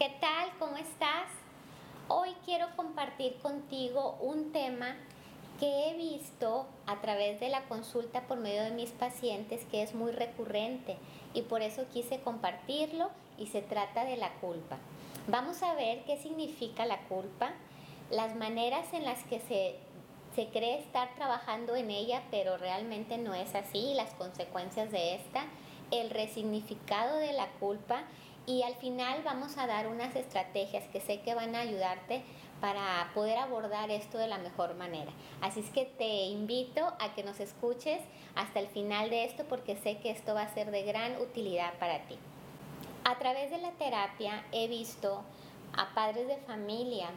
¿Qué tal? ¿Cómo estás? Hoy quiero compartir contigo un tema que he visto a través de la consulta por medio de mis pacientes que es muy recurrente y por eso quise compartirlo y se trata de la culpa. Vamos a ver qué significa la culpa, las maneras en las que se, se cree estar trabajando en ella, pero realmente no es así, las consecuencias de esta, el resignificado de la culpa y al final vamos a dar unas estrategias que sé que van a ayudarte para poder abordar esto de la mejor manera. Así es que te invito a que nos escuches hasta el final de esto porque sé que esto va a ser de gran utilidad para ti. A través de la terapia he visto a padres de familia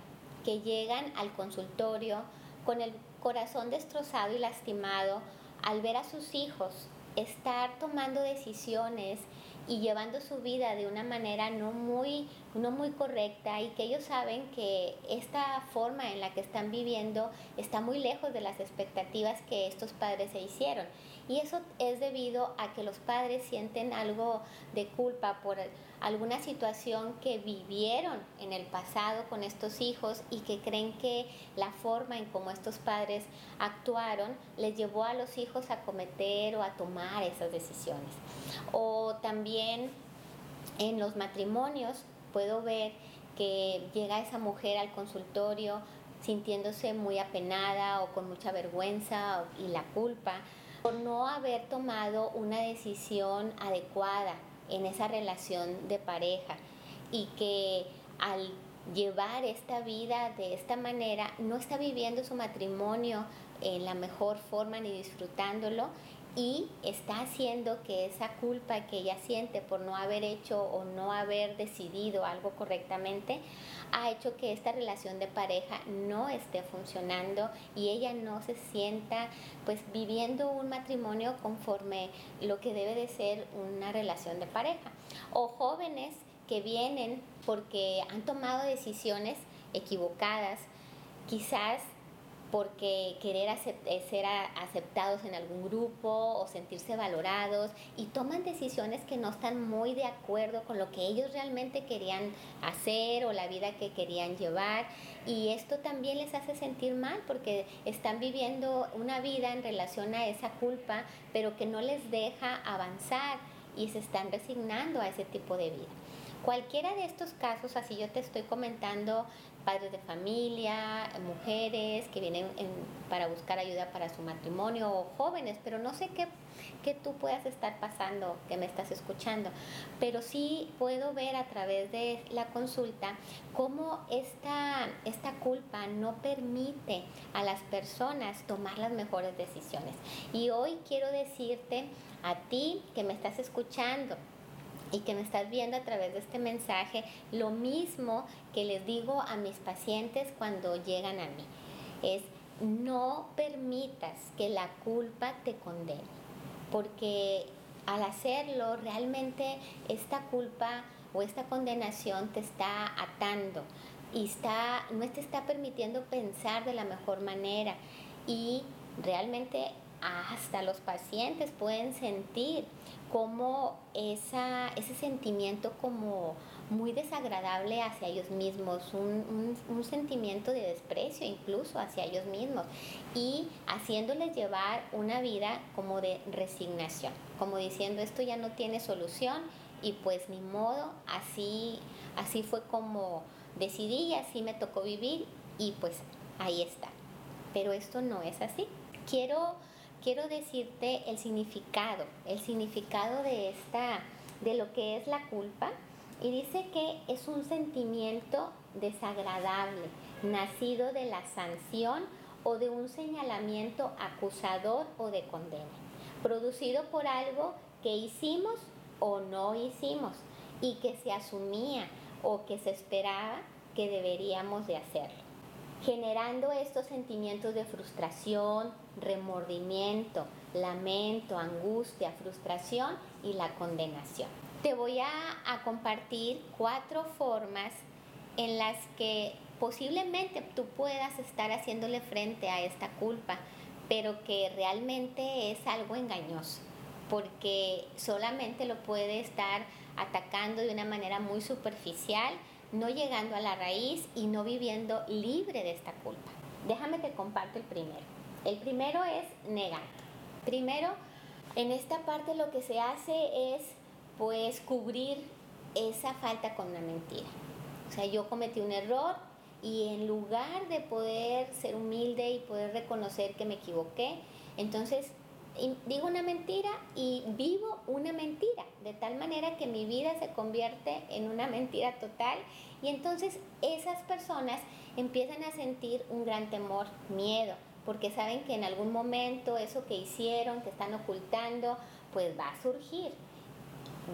que llegan al consultorio con el corazón destrozado y lastimado al ver a sus hijos estar tomando decisiones y llevando su vida de una manera no muy, no muy correcta y que ellos saben que esta forma en la que están viviendo está muy lejos de las expectativas que estos padres se hicieron. Y eso es debido a que los padres sienten algo de culpa por alguna situación que vivieron en el pasado con estos hijos y que creen que la forma en cómo estos padres actuaron les llevó a los hijos a cometer o a tomar esas decisiones. O también en los matrimonios puedo ver que llega esa mujer al consultorio sintiéndose muy apenada o con mucha vergüenza y la culpa por no haber tomado una decisión adecuada en esa relación de pareja y que al llevar esta vida de esta manera no está viviendo su matrimonio en la mejor forma ni disfrutándolo y está haciendo que esa culpa que ella siente por no haber hecho o no haber decidido algo correctamente ha hecho que esta relación de pareja no esté funcionando y ella no se sienta pues viviendo un matrimonio conforme lo que debe de ser una relación de pareja. O jóvenes que vienen porque han tomado decisiones equivocadas quizás porque querer eh, ser aceptados en algún grupo o sentirse valorados y toman decisiones que no están muy de acuerdo con lo que ellos realmente querían hacer o la vida que querían llevar y esto también les hace sentir mal porque están viviendo una vida en relación a esa culpa pero que no les deja avanzar y se están resignando a ese tipo de vida. Cualquiera de estos casos, así yo te estoy comentando, padres de familia, mujeres que vienen para buscar ayuda para su matrimonio o jóvenes, pero no sé qué, qué tú puedas estar pasando, que me estás escuchando, pero sí puedo ver a través de la consulta cómo esta, esta culpa no permite a las personas tomar las mejores decisiones. Y hoy quiero decirte a ti que me estás escuchando, y que me estás viendo a través de este mensaje, lo mismo que les digo a mis pacientes cuando llegan a mí, es no permitas que la culpa te condene, porque al hacerlo realmente esta culpa o esta condenación te está atando y está, no te está permitiendo pensar de la mejor manera. Y realmente hasta los pacientes pueden sentir como esa, ese sentimiento como muy desagradable hacia ellos mismos, un, un, sentimiento de desprecio incluso hacia ellos mismos y haciéndoles llevar una vida como de resignación, como diciendo esto ya no tiene solución y pues ni modo, así, así fue como decidí y así me tocó vivir y pues ahí está. Pero esto no es así. Quiero quiero decirte el significado, el significado de esta, de lo que es la culpa. Y dice que es un sentimiento desagradable, nacido de la sanción o de un señalamiento acusador o de condena, producido por algo que hicimos o no hicimos y que se asumía o que se esperaba que deberíamos de hacerlo generando estos sentimientos de frustración, remordimiento, lamento, angustia, frustración y la condenación. Te voy a, compartir cuatro formas en las que posiblemente tú puedas estar haciéndole frente a esta culpa, pero que realmente es algo engañoso, porque solamente lo puede estar atacando de una manera muy superficial no llegando a la raíz y no viviendo libre de esta culpa. Déjame te comparto el primero. El primero es negar. Primero, en esta parte lo que se hace es pues cubrir esa falta con una mentira. O sea, yo cometí un error y en lugar de poder ser humilde y poder reconocer que me equivoqué, entonces digo una mentira y vivo una mentira, de tal manera que mi vida se convierte en una mentira total y entonces esas personas empiezan a sentir un gran temor, miedo, porque saben que en algún momento eso que hicieron, que están ocultando, pues va a surgir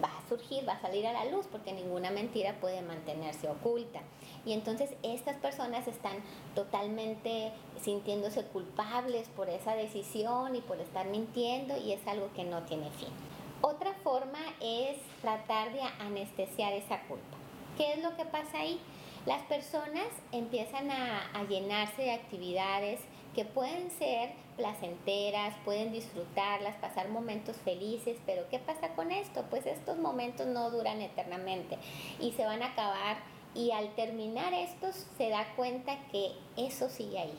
va a surgir, va a salir a la luz, porque ninguna mentira puede mantenerse oculta. Y entonces estas personas están totalmente sintiéndose culpables por esa decisión y por estar mintiendo y es algo que no tiene fin. Otra forma es tratar de anestesiar esa culpa. ¿Qué es lo que pasa ahí? Las personas empiezan a, a llenarse de actividades que pueden ser placenteras, pueden disfrutarlas, pasar momentos felices, pero ¿qué pasa con esto? Pues estos momentos no duran eternamente y se van a acabar y al terminar estos se da cuenta que eso sigue ahí,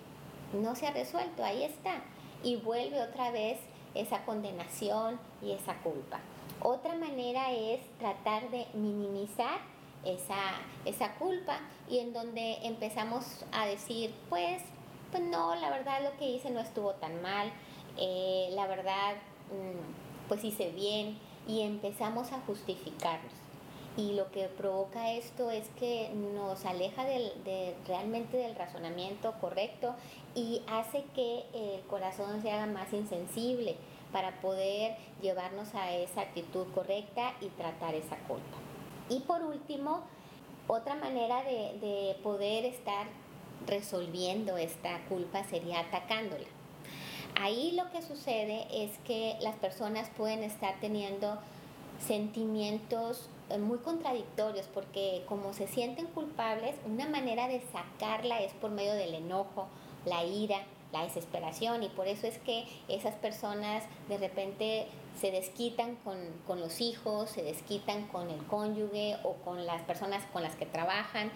no se ha resuelto, ahí está y vuelve otra vez esa condenación y esa culpa. Otra manera es tratar de minimizar esa, esa culpa y en donde empezamos a decir, pues pues no, la verdad lo que hice no estuvo tan mal, eh, la verdad mm, pues hice bien y empezamos a justificarnos. Y lo que provoca esto es que nos aleja de, realmente del razonamiento correcto y hace que el corazón se haga más insensible para poder llevarnos a esa actitud correcta y tratar esa culpa. Y por último, otra manera de poder estar resolviendo esta culpa sería atacándola. Ahí lo que sucede es que las personas pueden estar teniendo sentimientos eh, muy contradictorios porque como se sienten culpables, una manera de sacarla es por medio del enojo, la ira, la desesperación y por eso es que esas personas de repente se desquitan con, con, los hijos, se desquitan con el cónyuge o con las personas con las que trabajan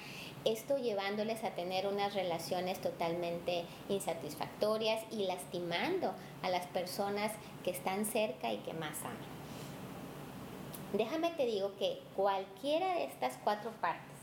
esto llevándoles a tener unas relaciones totalmente insatisfactorias y lastimando a las personas que están cerca y que más aman. Déjame te digo que cualquiera de estas cuatro partes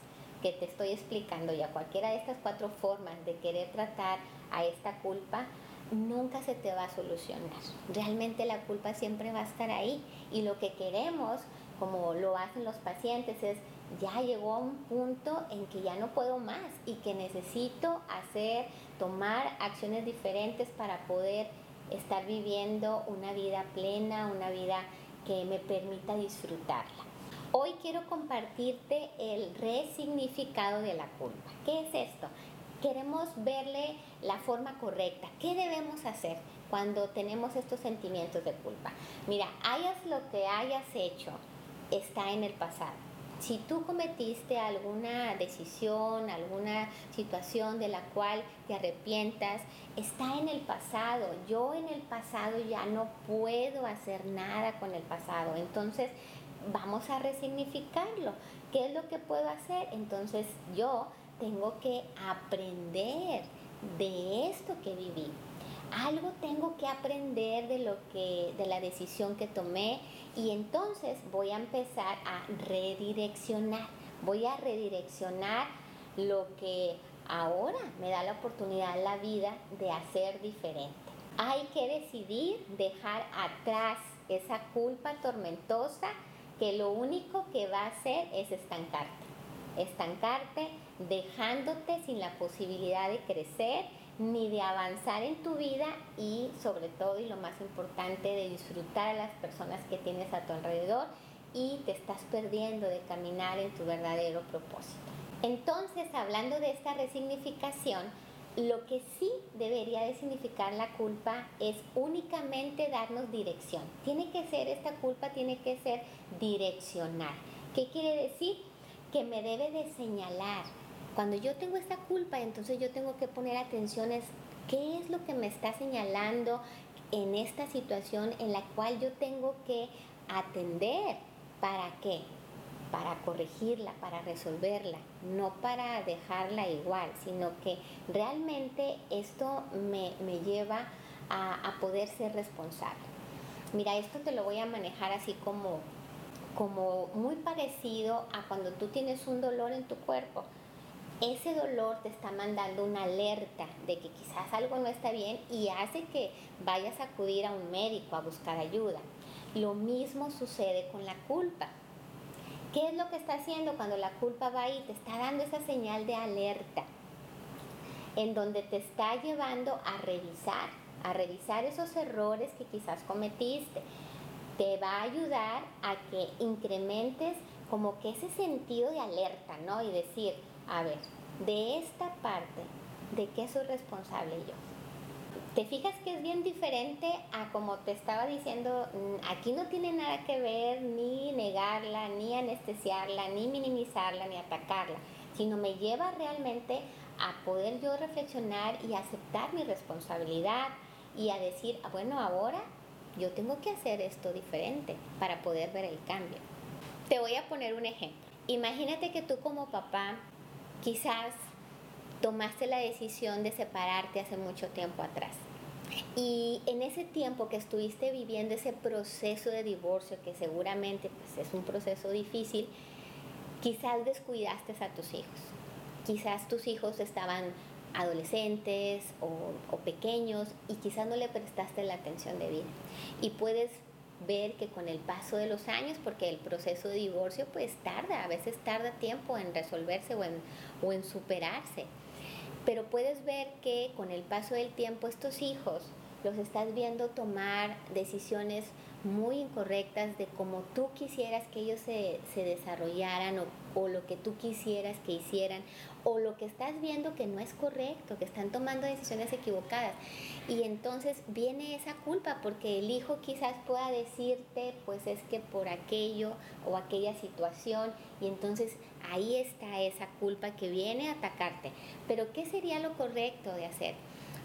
que te estoy explicando ya, cualquiera de estas cuatro formas de querer tratar a esta culpa, nunca se te va a solucionar. Realmente la culpa siempre va a estar ahí y lo que queremos, como lo hacen los pacientes, es ya llegó a un punto en que ya no puedo más y que necesito hacer, tomar acciones diferentes para poder estar viviendo una vida plena, una vida que me permita disfrutarla. Hoy quiero compartirte el resignificado de la culpa. ¿Qué es esto? Queremos verle la forma correcta. ¿Qué debemos hacer cuando tenemos estos sentimientos de culpa? Mira, hayas lo que hayas hecho, está en el pasado si tú cometiste alguna decisión, alguna situación de la cual te arrepientas, está en el pasado. Yo en el pasado ya no puedo hacer nada con el pasado. Entonces, vamos a resignificarlo. ¿Qué es lo que puedo hacer? Entonces, yo tengo que aprender de esto que viví. Algo tengo que aprender de lo que de la decisión que tomé y entonces voy a empezar a redireccionar. Voy a redireccionar lo que ahora me da la oportunidad la vida de hacer diferente. Hay que decidir dejar atrás esa culpa tormentosa que lo único que va a hacer es estancarte estancarte dejándote sin la posibilidad de crecer ni de avanzar en tu vida y sobre todo y lo más importante de disfrutar a las personas que tienes a tu alrededor y te estás perdiendo de caminar en tu verdadero propósito. Entonces, hablando de esta resignificación, lo que sí debería de significar la culpa es únicamente darnos dirección. Tiene que ser, esta culpa tiene que ser direccional. ¿Qué quiere decir? Que me debe de señalar, cuando yo tengo esta culpa, entonces yo tengo que poner atención es qué es lo que me está señalando en esta situación en la cual yo tengo que atender. ¿Para qué? para corregirla, para resolverla, no para dejarla igual, sino que realmente esto me, lleva a, a, poder ser responsable. Mira, esto te lo voy a manejar así como, como muy parecido a cuando tú tienes un dolor en tu cuerpo. Ese dolor te está mandando una alerta de que quizás algo no está bien y hace que vayas a acudir a un médico a buscar ayuda. Lo mismo sucede con la culpa ¿Qué es lo que está haciendo cuando la culpa va ahí? Te está dando esa señal de alerta, en donde te está llevando a revisar, a revisar esos errores que quizás cometiste. Te va a ayudar a que incrementes como que ese sentido de alerta, ¿no? Y decir, a ver, de esta parte, ¿de qué soy responsable yo? te fijas que es bien diferente a como te estaba diciendo, mm, aquí no tiene nada que ver ni negarla, ni anestesiarla, ni minimizarla, ni atacarla, sino me lleva realmente a poder yo reflexionar y aceptar mi responsabilidad y a decir, ah, bueno, ahora yo tengo que hacer esto diferente para poder ver el cambio. Te voy a poner un ejemplo. Imagínate que tú como papá quizás tomaste la decisión de separarte hace mucho tiempo atrás. Y en ese tiempo que estuviste viviendo ese proceso de divorcio, que seguramente pues, es un proceso difícil, quizás descuidaste a tus hijos. Quizás tus hijos estaban adolescentes o, pequeños y quizás no le prestaste la atención de vida. Y puedes ver que con el paso de los años, porque el proceso de divorcio pues tarda, a veces tarda tiempo en resolverse o en, o en superarse. Pero puedes ver que con el paso del tiempo estos hijos los estás viendo tomar decisiones muy incorrectas de cómo tú quisieras que ellos se, desarrollaran o, o, lo que tú quisieras que hicieran o lo que estás viendo que no es correcto, que están tomando decisiones equivocadas. Y entonces viene esa culpa porque el hijo quizás pueda decirte, pues es que por aquello o aquella situación y entonces ahí está esa culpa que viene a atacarte. Pero ¿qué sería lo correcto de hacer?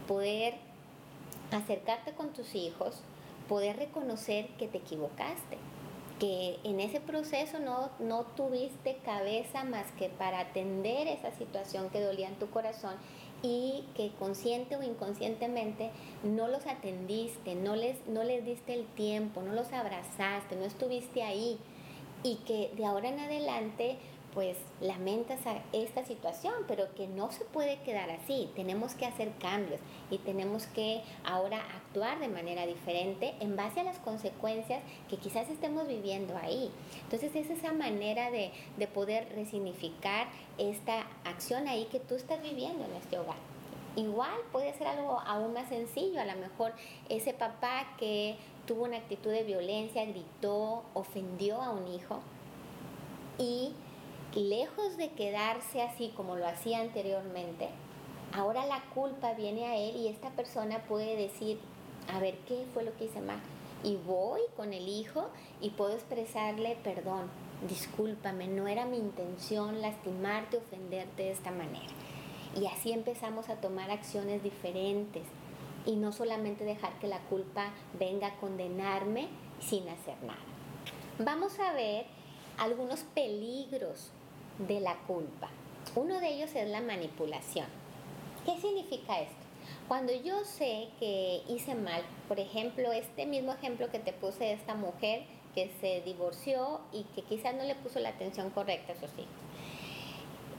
Poder acercarte con tus hijos, poder reconocer que te equivocaste, que en ese proceso no, no tuviste cabeza más que para atender esa situación que dolía en tu corazón y que consciente o inconscientemente no los atendiste, no les, no les diste el tiempo, no los abrazaste, no estuviste ahí y que de ahora en adelante pues lamentas esta situación, pero que no se puede quedar así. Tenemos que hacer cambios y tenemos que ahora actuar de manera diferente en base a las consecuencias que quizás estemos viviendo ahí. Entonces es esa manera de, de poder resignificar esta acción ahí que tú estás viviendo en este hogar. Igual puede ser algo aún más sencillo, a lo mejor ese papá que tuvo una actitud de violencia, gritó, ofendió a un hijo y lejos de quedarse así como lo hacía anteriormente, ahora la culpa viene a él y esta persona puede decir, a ver, ¿qué fue lo que hice mal? Y voy con el hijo y puedo expresarle perdón, discúlpame, no era mi intención lastimarte, ofenderte de esta manera. Y así empezamos a tomar acciones diferentes y no solamente dejar que la culpa venga a condenarme sin hacer nada. Vamos a ver algunos peligros de la culpa. Uno de ellos es la manipulación. ¿Qué significa esto? Cuando yo sé que hice mal, por ejemplo, este mismo ejemplo que te puse de esta mujer que se divorció y que quizás no le puso la atención correcta a sus hijos.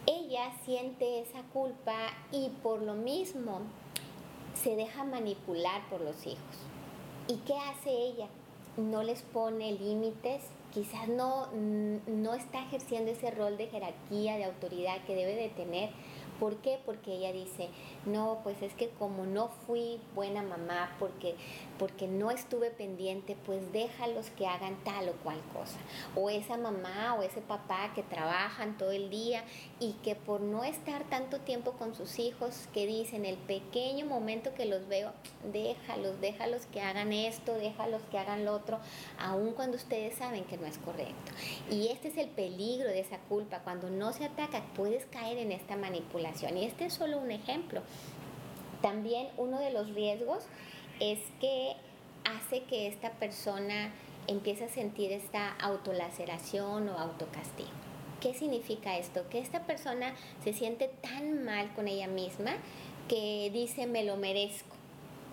Ella siente esa culpa y por lo mismo se deja manipular por los hijos. ¿Y qué hace ella? No les pone límites, quizás no, no está ejerciendo ese rol de jerarquía, de autoridad que debe de tener ¿Por qué? Porque ella dice, no, pues es que como no fui buena mamá, porque, porque no estuve pendiente, pues déjalos que hagan tal o cual cosa. O esa mamá o ese papá que trabajan todo el día y que por no estar tanto tiempo con sus hijos, que dicen el pequeño momento que los veo, déjalos, déjalos que hagan esto, déjalos que hagan lo otro, aun cuando ustedes saben que no es correcto. Y este es el peligro de esa culpa. Cuando no se ataca, puedes caer en esta manipulación y este es solo un ejemplo. También uno de los riesgos es que hace que esta persona empieza a sentir esta autolaceración o autocastigo. ¿Qué significa esto? Que esta persona se siente tan mal con ella misma que dice me lo merezco.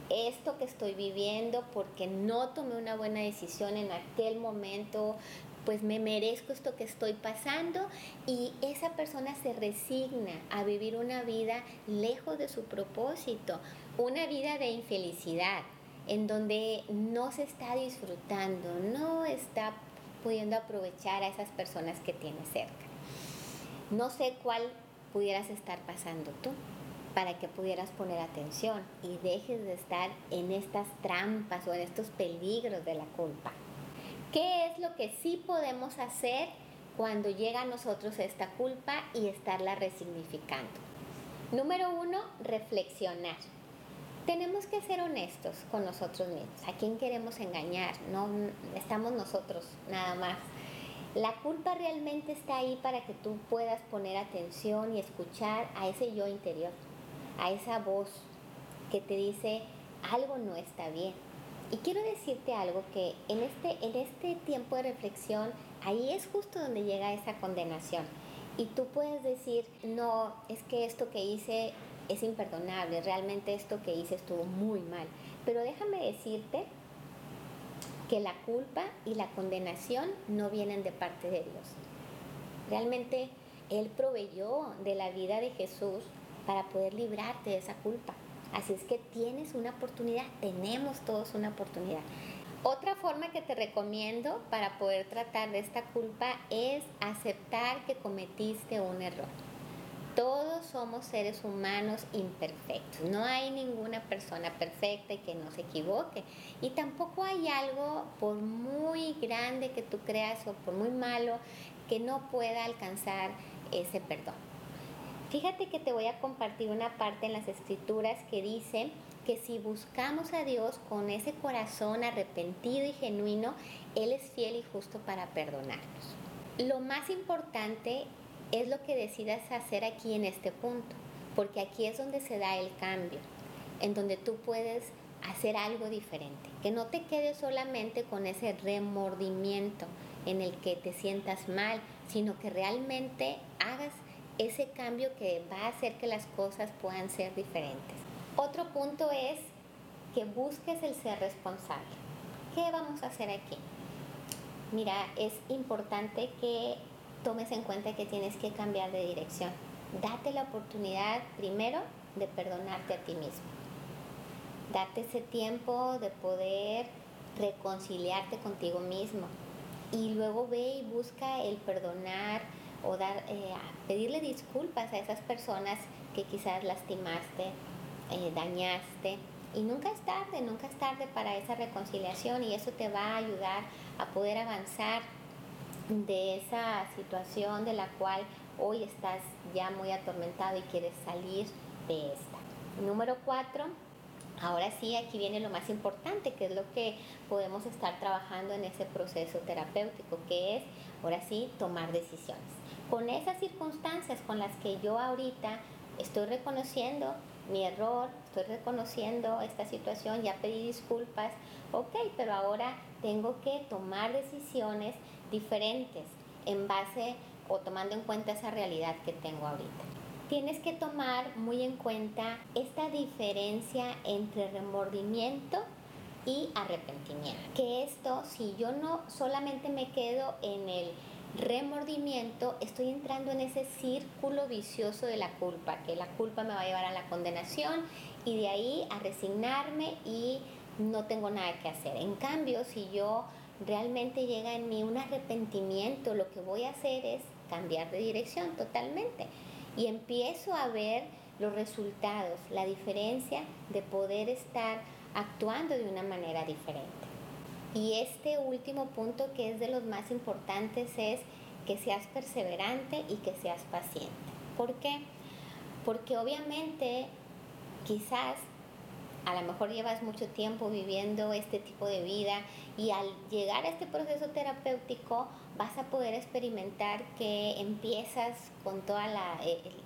Esto que estoy viviendo porque no tomé una buena decisión en aquel momento, pues me merezco esto que estoy pasando y esa persona se resigna a vivir una vida lejos de su propósito, una vida de infelicidad, en donde no se está disfrutando, no está pudiendo aprovechar a esas personas que tiene cerca. No sé cuál pudieras estar pasando tú para que pudieras poner atención y dejes de estar en estas trampas o en estos peligros de la culpa. ¿Qué es lo que sí podemos hacer cuando llega a nosotros esta culpa y estarla resignificando? Número uno, reflexionar. Tenemos que ser honestos con nosotros mismos. ¿A quién queremos engañar? No estamos nosotros nada más. La culpa realmente está ahí para que tú puedas poner atención y escuchar a ese yo interior, a esa voz que te dice algo no está bien. Y quiero decirte algo que en este, en este tiempo de reflexión, ahí es justo donde llega esa condenación. Y tú puedes decir, no, es que esto que hice es imperdonable, realmente esto que hice estuvo muy mal. Pero déjame decirte que la culpa y la condenación no vienen de parte de Dios. Realmente Él proveyó de la vida de Jesús para poder librarte de esa culpa. Así es que tienes una oportunidad, tenemos todos una oportunidad. Otra forma que te recomiendo para poder tratar de esta culpa es aceptar que cometiste un error. Todos somos seres humanos imperfectos. No hay ninguna persona perfecta y que no se equivoque. Y tampoco hay algo, por muy grande que tú creas o por muy malo, que no pueda alcanzar ese perdón. Fíjate que te voy a compartir una parte en las escrituras que dice que si buscamos a Dios con ese corazón arrepentido y genuino, Él es fiel y justo para perdonarnos. Lo más importante es lo que decidas hacer aquí en este punto, porque aquí es donde se da el cambio, en donde tú puedes hacer algo diferente, que no te quedes solamente con ese remordimiento en el que te sientas mal, sino que realmente hagas ese cambio que va a hacer que las cosas puedan ser diferentes. Otro punto es que busques el ser responsable. ¿Qué vamos a hacer aquí? Mira, es importante que tomes en cuenta que tienes que cambiar de dirección. Date la oportunidad primero de perdonarte a ti mismo. Date ese tiempo de poder reconciliarte contigo mismo. Y luego ve y busca el perdonar o dar, eh, pedirle disculpas a esas personas que quizás lastimaste, eh, dañaste. Y nunca es tarde, nunca es tarde para esa reconciliación y eso te va a ayudar a poder avanzar de esa situación de la cual hoy estás ya muy atormentado y quieres salir de esta. Número cuatro, ahora sí, aquí viene lo más importante, que es lo que podemos estar trabajando en ese proceso terapéutico, que es, ahora sí, tomar decisiones. Con esas circunstancias con las que yo ahorita estoy reconociendo mi error, estoy reconociendo esta situación, ya pedí disculpas, ok, pero ahora tengo que tomar decisiones diferentes en base o tomando en cuenta esa realidad que tengo ahorita. Tienes que tomar muy en cuenta esta diferencia entre remordimiento y arrepentimiento. Que esto, si yo no solamente me quedo en el remordimiento, estoy entrando en ese círculo vicioso de la culpa, que la culpa me va a llevar a la condenación y de ahí a resignarme y no tengo nada que hacer. En cambio, si yo realmente llega en mí un arrepentimiento, lo que voy a hacer es cambiar de dirección totalmente y empiezo a ver los resultados, la diferencia de poder estar actuando de una manera diferente. Y este último punto que es de los más importantes es que seas perseverante y que seas paciente. ¿Por qué? Porque obviamente quizás a lo mejor llevas mucho tiempo viviendo este tipo de vida y al llegar a este proceso terapéutico vas a poder experimentar que empiezas con todo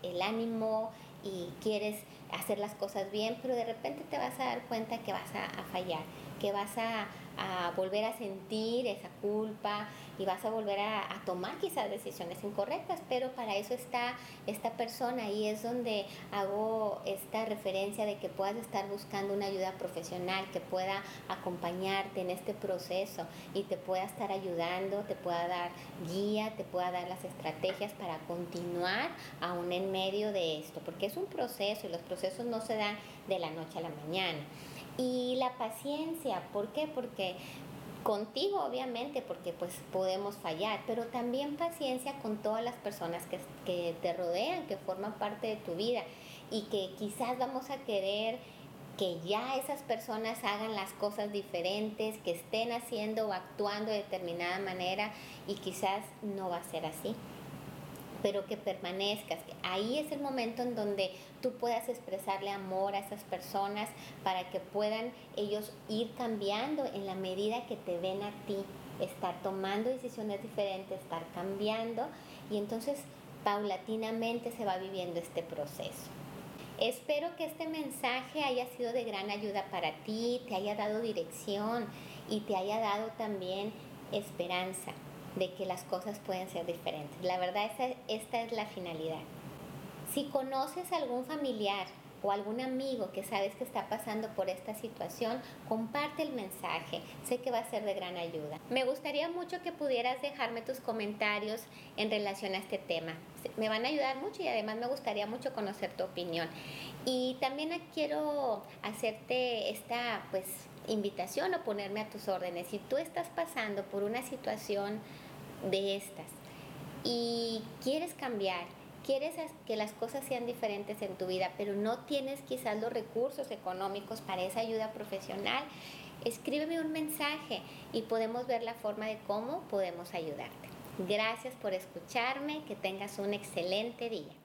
el, ánimo y quieres hacer las cosas bien, pero de repente te vas a dar cuenta que vas a, fallar, que vas a, a volver a sentir esa culpa y vas a volver a, tomar quizás decisiones incorrectas, pero para eso está esta persona y es donde hago esta referencia de que puedas estar buscando una ayuda profesional que pueda acompañarte en este proceso y te pueda estar ayudando, te pueda dar guía, te pueda dar las estrategias para continuar aún en medio de esto, porque es un proceso y los procesos no se dan de la noche a la mañana. Y la paciencia, ¿por qué? Porque contigo obviamente, porque pues podemos fallar, pero también paciencia con todas las personas que, que te rodean, que forman parte de tu vida y que quizás vamos a querer que ya esas personas hagan las cosas diferentes, que estén haciendo o actuando de determinada manera y quizás no va a ser así pero que permanezcas. Ahí es el momento en donde tú puedas expresarle amor a esas personas para que puedan ellos ir cambiando en la medida que te ven a ti, estar tomando decisiones diferentes, estar cambiando y entonces paulatinamente se va viviendo este proceso. Espero que este mensaje haya sido de gran ayuda para ti, te haya dado dirección y te haya dado también esperanza de que las cosas pueden ser diferentes. La verdad, esta, esta es la finalidad. Si conoces a algún familiar o algún amigo que sabes que está pasando por esta situación, comparte el mensaje. Sé que va a ser de gran ayuda. Me gustaría mucho que pudieras dejarme tus comentarios en relación a este tema. Me van a ayudar mucho y además me gustaría mucho conocer tu opinión. Y también quiero hacerte esta pues invitación o ponerme a tus órdenes. Si tú estás pasando por una situación de estas y quieres cambiar, quieres que las cosas sean diferentes en tu vida, pero no tienes quizás los recursos económicos para esa ayuda profesional, escríbeme un mensaje y podemos ver la forma de cómo podemos ayudarte. Gracias por escucharme, que tengas un excelente día.